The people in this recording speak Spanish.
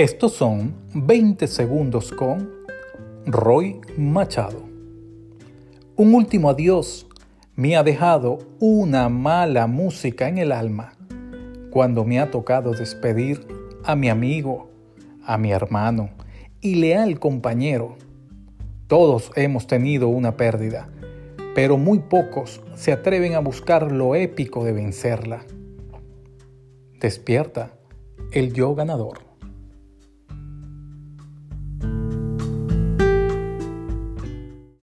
Estos son 20 segundos con Roy Machado. Un último adiós me ha dejado una mala música en el alma cuando me ha tocado despedir a mi amigo, a mi hermano y leal compañero. Todos hemos tenido una pérdida, pero muy pocos se atreven a buscar lo épico de vencerla. Despierta el yo ganador.